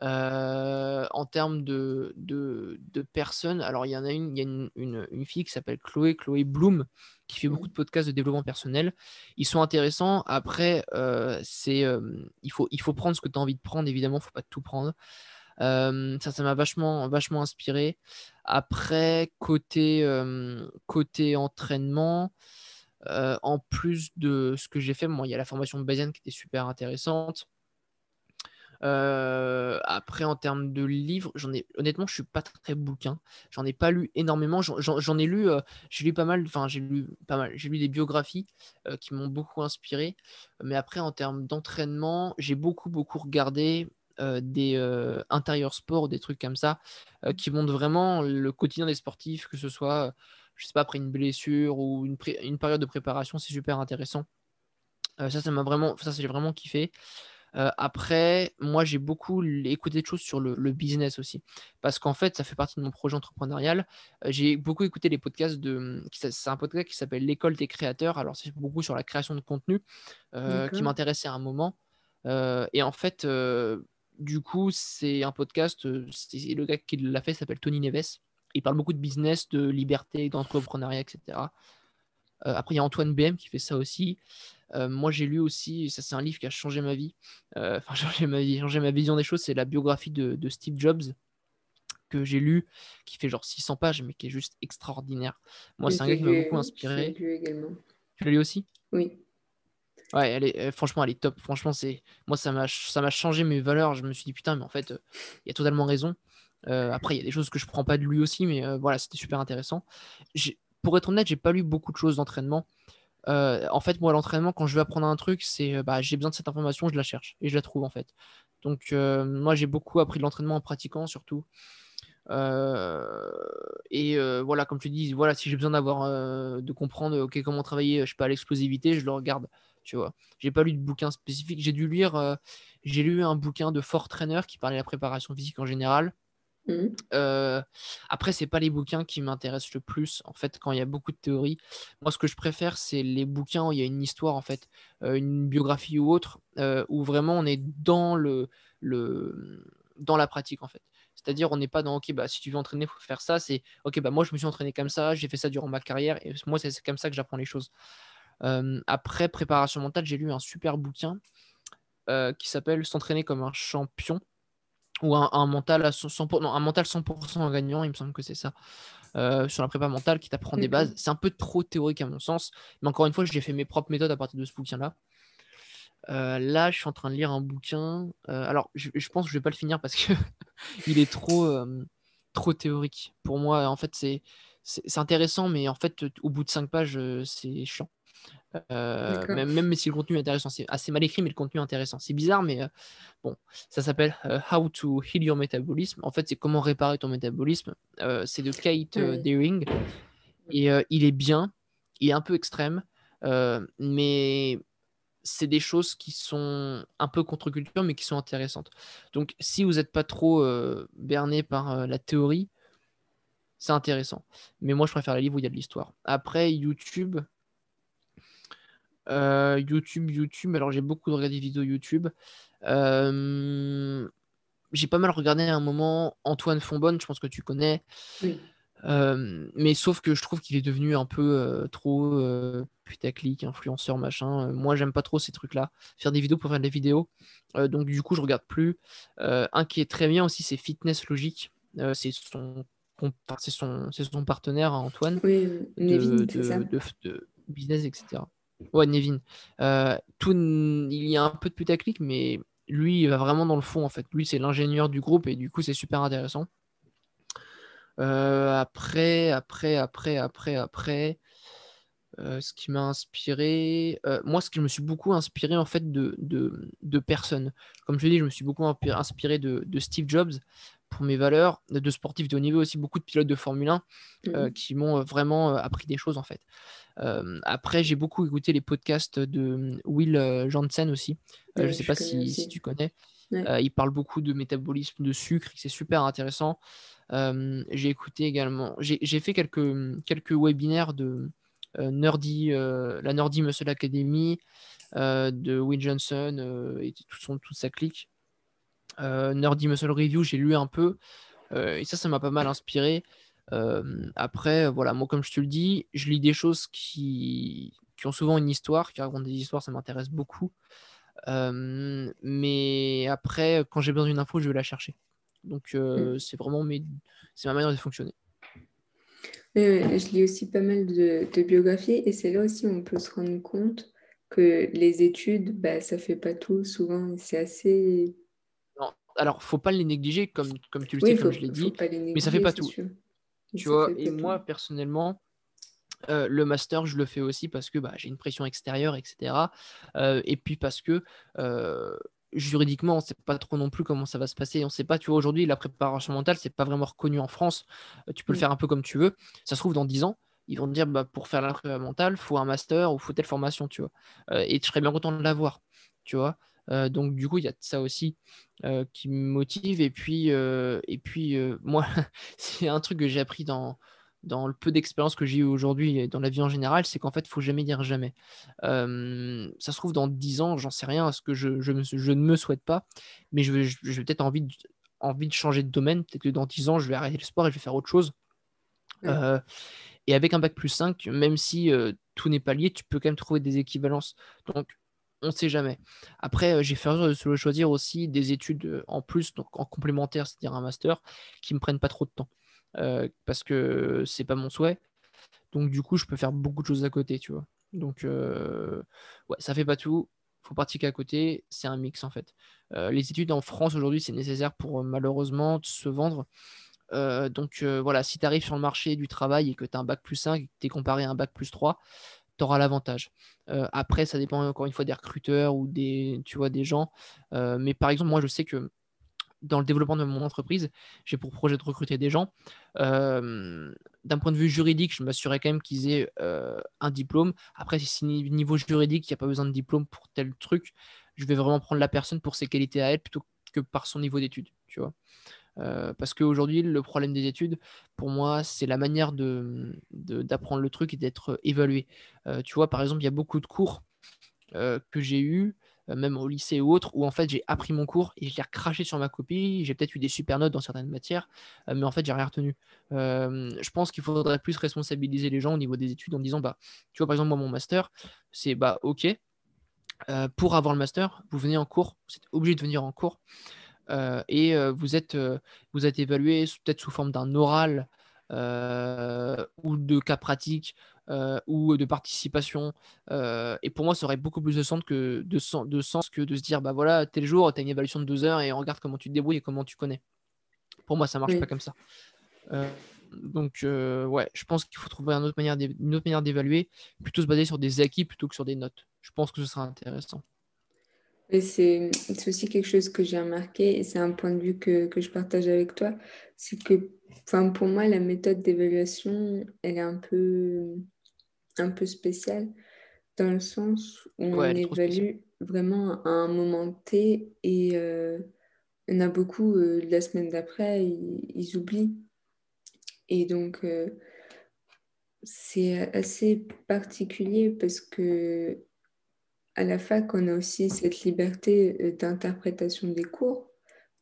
en termes de, de, personnes, alors il y en a une, il y a une, fille qui s'appelle Chloé, Chloé Bloom, qui fait beaucoup de podcasts de développement personnel. Ils sont intéressants. Après, c'est, il, faut, il faut prendre ce que tu as envie de prendre, évidemment, il ne faut pas tout prendre. ça, ça m'a vachement, vachement inspiré. Après, côté, côté entraînement, en plus de ce que j'ai fait, moi, il y a la formation de Bayern qui était super intéressante. Après, en termes de livres, honnêtement, je suis pas très bouquin. J'en ai pas lu énormément. J'en ai lu, j'ai lu pas mal. Enfin, j'ai lu pas mal. J'ai lu des biographies qui m'ont beaucoup inspiré. Mais après, en termes d'entraînement, j'ai beaucoup beaucoup regardé des intérieurs sports, des trucs comme ça, qui montrent vraiment le quotidien des sportifs, que ce soit, je sais pas, après une blessure ou une, une période de préparation, c'est super intéressant. ça, ça m'a vraiment, ça, j'ai vraiment kiffé. Euh, après, moi, j'ai beaucoup écouté de choses sur le, business aussi. Parce qu'en fait, ça fait partie de mon projet entrepreneurial. Euh, j'ai beaucoup écouté les podcasts de. C'est un podcast qui s'appelle L'école des créateurs. Alors, c'est beaucoup sur la création de contenu euh, qui m'intéressait à un moment. et en fait, du coup, c'est un podcast. C'est le gars qui l'a fait s'appelle Tony Neves. Il parle beaucoup de business, de liberté, d'entrepreneuriat, etc. après, il y a Antoine BM qui fait ça aussi. Euh, moi, j'ai lu aussi, ça c'est un livre qui a changé ma vie, euh, enfin changé ma vie, changé ma vision des choses, c'est la biographie de, Steve Jobs que j'ai lu, qui fait genre 600 pages, mais qui est juste extraordinaire. Moi, c'est un gars qui m'a beaucoup inspiré. Lu également. Tu l'as lu aussi? Oui. Ouais, elle est, franchement, elle est top. Franchement, c'est moi, ça m'a, changé mes valeurs. Je me suis dit putain, mais en fait, il y a totalement raison. Euh, après, il y a des choses que je prends pas de lui aussi, mais voilà, c'était super intéressant. Pour être honnête, j'ai pas lu beaucoup de choses d'entraînement. Euh, en fait, moi, l'entraînement, quand je veux apprendre un truc, c'est euh, bah, j'ai besoin de cette information, je la cherche et je la trouve en fait. Donc, euh, moi, j'ai beaucoup appris de l'entraînement en pratiquant surtout. et voilà, comme tu dis, voilà, si j'ai besoin d'avoir, de comprendre, ok, comment travailler, je sais pas, l'explosivité, je le regarde. Tu vois, j'ai pas lu de bouquin spécifique. J'ai dû lire, j'ai lu un bouquin de Fort Trainer qui parlait de la préparation physique en général. Mmh. Euh, après, c'est pas les bouquins qui m'intéressent le plus. En fait, quand il y a beaucoup de théories, moi, ce que je préfère, c'est les bouquins où il y a une histoire, en fait, euh, une biographie ou autre, euh, où vraiment on est dans le, le dans la pratique, en fait. C'est-à-dire, on n'est pas dans OK, bah si tu veux entraîner, il faut faire ça. C'est OK, bah moi, je me suis entraîné comme ça, j'ai fait ça durant ma carrière, et moi, c'est comme ça que j'apprends les choses. Après préparation mentale, j'ai lu un super bouquin qui s'appelle S'entraîner comme un champion ou un, mental à 100%, un mental 100% gagnant, il me semble que c'est ça, euh, sur la prépa mentale qui t'apprend des bases. C'est un peu trop théorique à mon sens, mais encore une fois, j'ai fait mes propres méthodes à partir de ce bouquin-là. Euh, là, je suis en train de lire un bouquin. Euh, alors, je, pense que je vais pas le finir parce que il est trop, trop théorique. Pour moi, en fait, c'est c'est intéressant, mais en fait, au bout de 5 pages, c'est chiant. Euh, même, même, si le contenu est intéressant, c'est assez mal écrit, mais le contenu est intéressant. C'est bizarre, mais euh, bon, ça s'appelle euh, How to Heal Your Metabolism. En fait, c'est comment réparer ton métabolisme. c'est de Kate Deering. Et il est bien, il est un peu extrême, mais c'est des choses qui sont un peu contre-culture, mais qui sont intéressantes. Donc, si vous n'êtes pas trop berné par la théorie, c'est intéressant. Mais moi, je préfère les livres où il y a de l'histoire. Après, YouTube, euh, YouTube, YouTube. Alors, j'ai beaucoup regardé des vidéos YouTube. Euh, j'ai pas mal regardé à un moment Antoine Fonbonne, je pense que tu connais. Euh, mais sauf que je trouve qu'il est devenu un peu trop putaclic, influenceur, machin. moi, j'aime pas trop ces trucs-là. Faire des vidéos pour faire des vidéos. donc, du coup, je regarde plus. un qui est très bien aussi, c'est Fitness Logique. c'est son, c'est son, son, partenaire, Antoine. Oui, de, de, business, etc. Ouais, Nevin. Euh, tout, il y a un peu de putaclic, mais lui, il va vraiment dans le fond, en fait. Lui, c'est l'ingénieur du groupe, et du coup, c'est super intéressant. Euh, après, après, après, après, après, euh, ce qui m'a inspiré, moi, ce que je me suis beaucoup inspiré, en fait, de, de, personnes. Comme je dis, je me suis beaucoup inspiré de, de Steve Jobs, pour mes valeurs de sportifs de haut niveau aussi beaucoup de pilotes de Formule 1 euh, mmh. qui m'ont euh, vraiment euh, appris des choses en fait. après j'ai beaucoup écouté les podcasts de Will Janssen aussi. je ne sais pas si, tu connais. il parle beaucoup de métabolisme de sucre, c'est super intéressant. j'ai écouté également, j'ai fait quelques, quelques webinaires de Nerdy, la Nerdy Muscle Academy, de Will Johnson et tout son, toute sa clique. Nerdy Muscle Review, j'ai lu un peu. et ça, ça m'a pas mal inspiré. après, voilà, moi, comme je te le dis, je lis des choses qui, qui ont souvent une histoire, qui racontent des histoires, ça m'intéresse beaucoup. mais après, quand j'ai besoin d'une info, je vais la chercher. Donc, mmh. c'est vraiment mes... c'est ma manière de fonctionner. je lis aussi pas mal de, de biographies et c'est là aussi où on peut se rendre compte que les études, bah, ça fait pas tout. Souvent, c'est assez. Alors, faut pas les négliger, comme, comme tu le sais, comme je l'ai dit, mais ça fait pas tout. Tu vois, et moi, personnellement, euh, le master, je le fais aussi parce que bah, j'ai une pression extérieure, etc. Euh, et puis parce que euh, juridiquement, on ne sait pas trop non plus comment ça va se passer. On ne sait pas, tu vois, aujourd'hui, la préparation mentale, c'est pas vraiment reconnu en France. tu peux le mm. faire un peu comme tu veux. Ça se trouve, dans 10 ans, ils vont te dire bah, pour faire la prépa mentale, faut un master ou faut telle formation, tu vois. et je serais bien content de l'avoir, tu vois. Donc du coup, il y a ça aussi qui me motive. Et puis, et puis moi, c'est un truc que j'ai appris dans, dans le peu d'expérience que j'ai eu aujourd'hui et dans la vie en général, c'est qu'en fait, il faut jamais dire jamais. ça se trouve, dans 10 ans, j'en sais rien, ce que je, je, ne me souhaite pas, mais je vais, je, peut-être envie de, envie de changer de domaine. Peut-être que dans 10 ans, je vais arrêter le sport et je vais faire autre chose. et avec un bac plus 5, même si tout n'est pas lié, tu peux quand même trouver des équivalences. Donc, on ne sait jamais. Après, j'ai fait de choisir aussi des études en plus, donc en complémentaire, c'est-à-dire un master, qui ne me prennent pas trop de temps. Euh, parce que c'est pas mon souhait. Donc du coup, je peux faire beaucoup de choses à côté, tu vois. Donc euh, ouais, ça fait pas tout. Faut pratiquer à côté. C'est un mix en fait. Euh, les études en France aujourd'hui, c'est nécessaire pour malheureusement se vendre. donc voilà, si tu arrives sur le marché du travail et que tu as un bac plus 5 et que tu es comparé à un bac plus 3, tu auras l'avantage. après, ça dépend encore une fois des recruteurs ou des, tu vois, des gens. mais par exemple, moi, je sais que dans le développement de mon entreprise, j'ai pour projet de recruter des gens. Euh, d'un point de vue juridique, je m'assurais quand même qu'ils aient euh, un diplôme. Après, si c'est niveau juridique, il n'y a pas besoin de diplôme pour tel truc, je vais vraiment prendre la personne pour ses qualités à elle plutôt que par son niveau d'études, tu vois. Euh, parce qu'aujourd'hui, le problème des études, pour moi, c'est la manière d'apprendre de, d'apprendre le truc et d'être évalué. tu vois, par exemple, il y a beaucoup de cours que j'ai eus euh, même au lycée ou autre, où en fait j'ai appris mon cours et je l'ai recraché sur ma copie. J'ai peut-être eu des super notes dans certaines matières, euh, mais en fait j'ai rien retenu. Euh, je pense qu'il faudrait plus responsabiliser les gens au niveau des études en disant bah, tu vois, par exemple, moi mon master, c'est bah ok, pour avoir le master, vous venez en cours, vous êtes obligé de venir en cours. Et vous, êtes, vous êtes évalué peut-être sous forme d'un oral ou de cas pratiques euh, ou de participation. Euh, et pour moi, ça aurait beaucoup plus de sens que de, sens que de se dire bah voilà, tel jour, tu as une évaluation de deux heures et on regarde comment tu te débrouilles et comment tu connais. Pour moi, ça marche pas comme ça. Euh, donc, ouais, je pense qu'il faut trouver une autre manière d'évaluer, plutôt se baser sur des acquis plutôt que sur des notes. Je pense que ce sera intéressant. C'est aussi quelque chose que j'ai remarqué et c'est un point de vue que, que je partage avec toi. C'est que enfin, pour moi, la méthode d'évaluation, elle est un peu un peu spécial dans le sens où on évalue vraiment à un moment T et euh, en a beaucoup, euh, la semaine d'après, ils, oublient. Et donc, euh, c'est assez particulier parce que à la fac, on a aussi cette liberté d'interprétation des cours.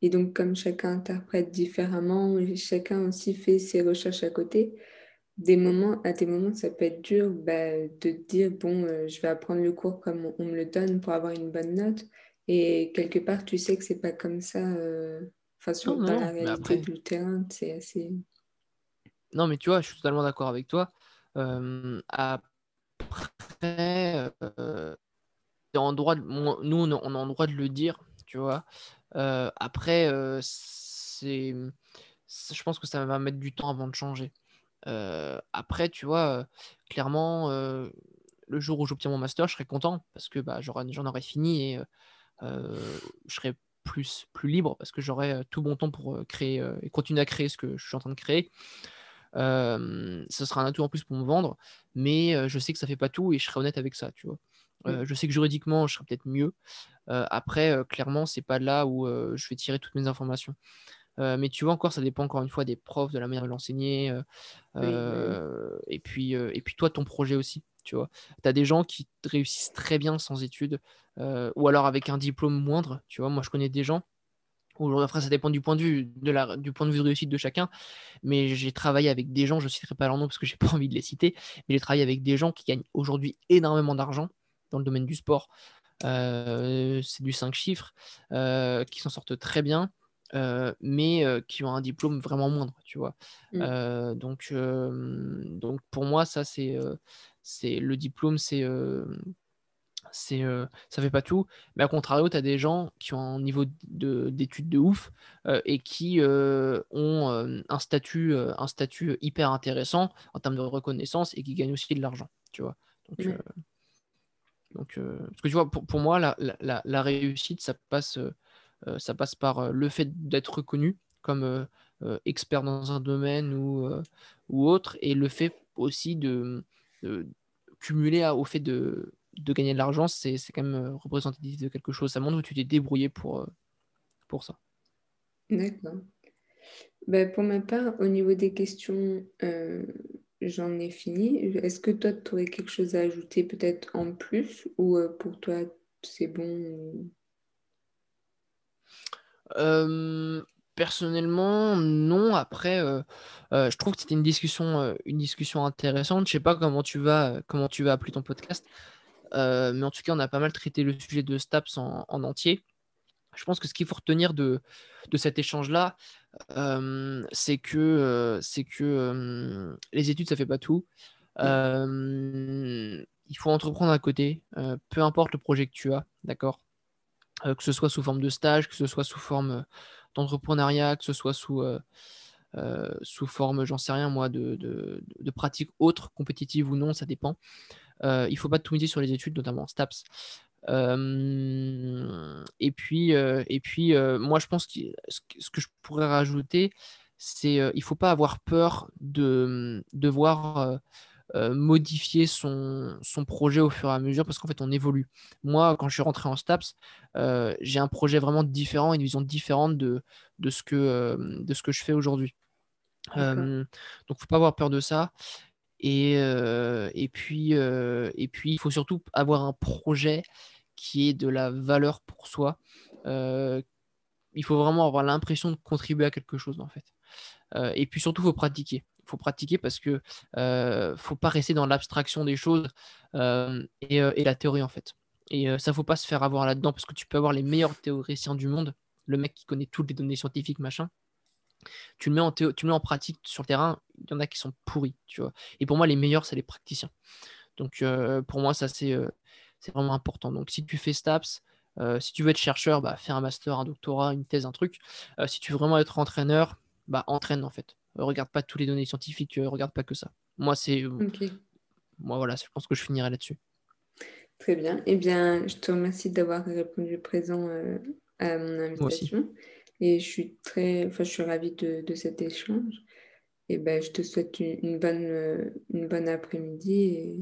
Et donc, comme chacun interprète différemment, chacun aussi fait ses recherches à côté, des moments, à des moments, ça peut être dur bah, de dire, bon, euh, je vais apprendre le cours comme on, me le donne pour avoir une bonne note. Et quelque part, tu sais que c'est pas comme ça. Euh, dans la réalité du terrain, c'est assez. Non, mais tu vois, je suis totalement d'accord avec toi. Euh, après, en droit nous, on, on a en droit de le dire, tu vois. après, c'est, je pense que ça va mettre du temps avant de changer. Euh, après, tu vois, euh, clairement, euh, le jour où j'obtiens mon master, je serai content parce que bah, j'en aurai fini et je serai plus, plus libre parce que j'aurai tout bon temps pour créer et continuer à créer ce que je suis en train de créer. ce sera un atout en plus pour me vendre, mais je sais que ça fait pas tout et je serai honnête avec ça, tu vois. Je sais que juridiquement, je serai peut-être mieux. après, clairement, c'est pas là où je vais tirer toutes mes informations. Euh, mais tu vois encore, ça dépend encore une fois des profs, de la manière de l'enseigner. Euh, euh, et, puis, et puis toi, ton projet aussi. Tu vois, des gens qui réussissent très bien sans études ou alors avec un diplôme moindre. Tu vois, moi, je connais des gens Après, ça dépend du point de vue de la, du point de vue de réussite de chacun. Mais j'ai travaillé avec des gens, je ne citerai pas leur nom parce que j'ai pas envie de les citer, mais j'ai travaillé avec des gens qui gagnent aujourd'hui énormément d'argent dans le domaine du sport. Euh, c'est du 5 chiffres, euh, qui s'en sortent très bien, euh, mais qui ont un diplôme vraiment moindre, tu vois. Mm. donc, donc pour moi, ça c'est, c'est le diplôme, c'est c'est ça fait pas tout. Mais à contrario, tu as des gens qui ont un niveau d'études de, ouf et qui ont un, statut, un statut hyper intéressant en termes de reconnaissance et qui gagnent aussi de l'argent. Tu vois. Donc, donc parce que tu vois, pour, moi, la, réussite, ça passe, ça passe par le fait d'être reconnu comme expert dans un domaine ou, autre et le fait aussi de, cumuler au fait de gagner de l'argent, c'est quand même euh, représentatif de quelque chose. Ça montre que tu t'es débrouillé pour, euh, pour ça. D'accord. Ben, pour ma part, au niveau des questions, euh, j'en ai fini. Est-ce que toi, tu aurais quelque chose à ajouter peut-être en plus ou pour toi, c'est bon Personnellement, non. Après, je trouve que c'était une discussion, une discussion intéressante. Je sais pas comment tu vas, comment tu vas appeler ton podcast. Euh, mais en tout cas, on a pas mal traité le sujet de STAPS en, entier. Je pense que ce qu'il faut retenir de, de cet échange-là, euh, c'est que, c'est que les études, ça fait pas tout. il faut entreprendre à côté, peu importe le projet que tu as, d'accord? Que ce soit sous forme de stage, que ce soit sous forme d'entrepreneuriat, que ce soit sous, sous forme, j'en sais rien moi, de, de, de pratiques autres, compétitives ou non, ça dépend. Euh, il ne faut pas tout miser sur les études, notamment STAPS. Euh, et puis, euh, et puis moi, je pense que ce que je pourrais rajouter, c'est il ne faut pas avoir peur de devoir modifier son, son, projet au fur et à mesure parce qu'en fait, on évolue. Moi, quand je suis rentré en STAPS, j'ai un projet vraiment différent, une vision différente de, de, ce, que, de ce que je fais aujourd'hui. donc, il ne faut pas avoir peur de ça. Et, euh, et, puis, euh, et puis, il faut surtout avoir un projet qui est de la valeur pour soi. Euh, il faut vraiment avoir l'impression de contribuer à quelque chose, en fait. et puis surtout, il faut pratiquer. Il faut pratiquer parce que ne faut pas rester dans l'abstraction des choses et, et, la théorie, en fait. Et ça, faut pas se faire avoir là-dedans parce que tu peux avoir les meilleurs théoriciens du monde, le mec qui connaît toutes les données scientifiques, machin tu le mets en, tu le mets en pratique sur le terrain, il y en a qui sont pourris, tu vois. Et pour moi, les meilleurs, c'est les praticiens. Donc, euh, pour moi, ça, c'est euh, c'est vraiment important. Donc, si tu fais STAPS, euh, si tu veux être chercheur, bah, fais un master, un doctorat, une thèse, un truc. si tu veux vraiment être entraîneur, bah, entraîne en fait. regarde pas toutes les données scientifiques, regarde pas que ça. Moi, c'est. Moi, voilà, je pense que je finirai là-dessus. Très bien. Eh bien, je te remercie d'avoir répondu présent à mon invitation. Et je suis très, enfin, je suis ravie de, de cet échange. Et ben, je te souhaite une, bonne, une bonne après-midi et,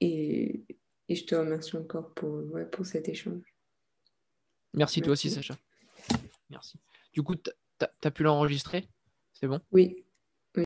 et, et, je te remercie encore pour, ouais, pour cet échange. Merci, toi aussi, Sacha. Merci. Du coup, tu as, pu l'enregistrer? C'est bon? Oui.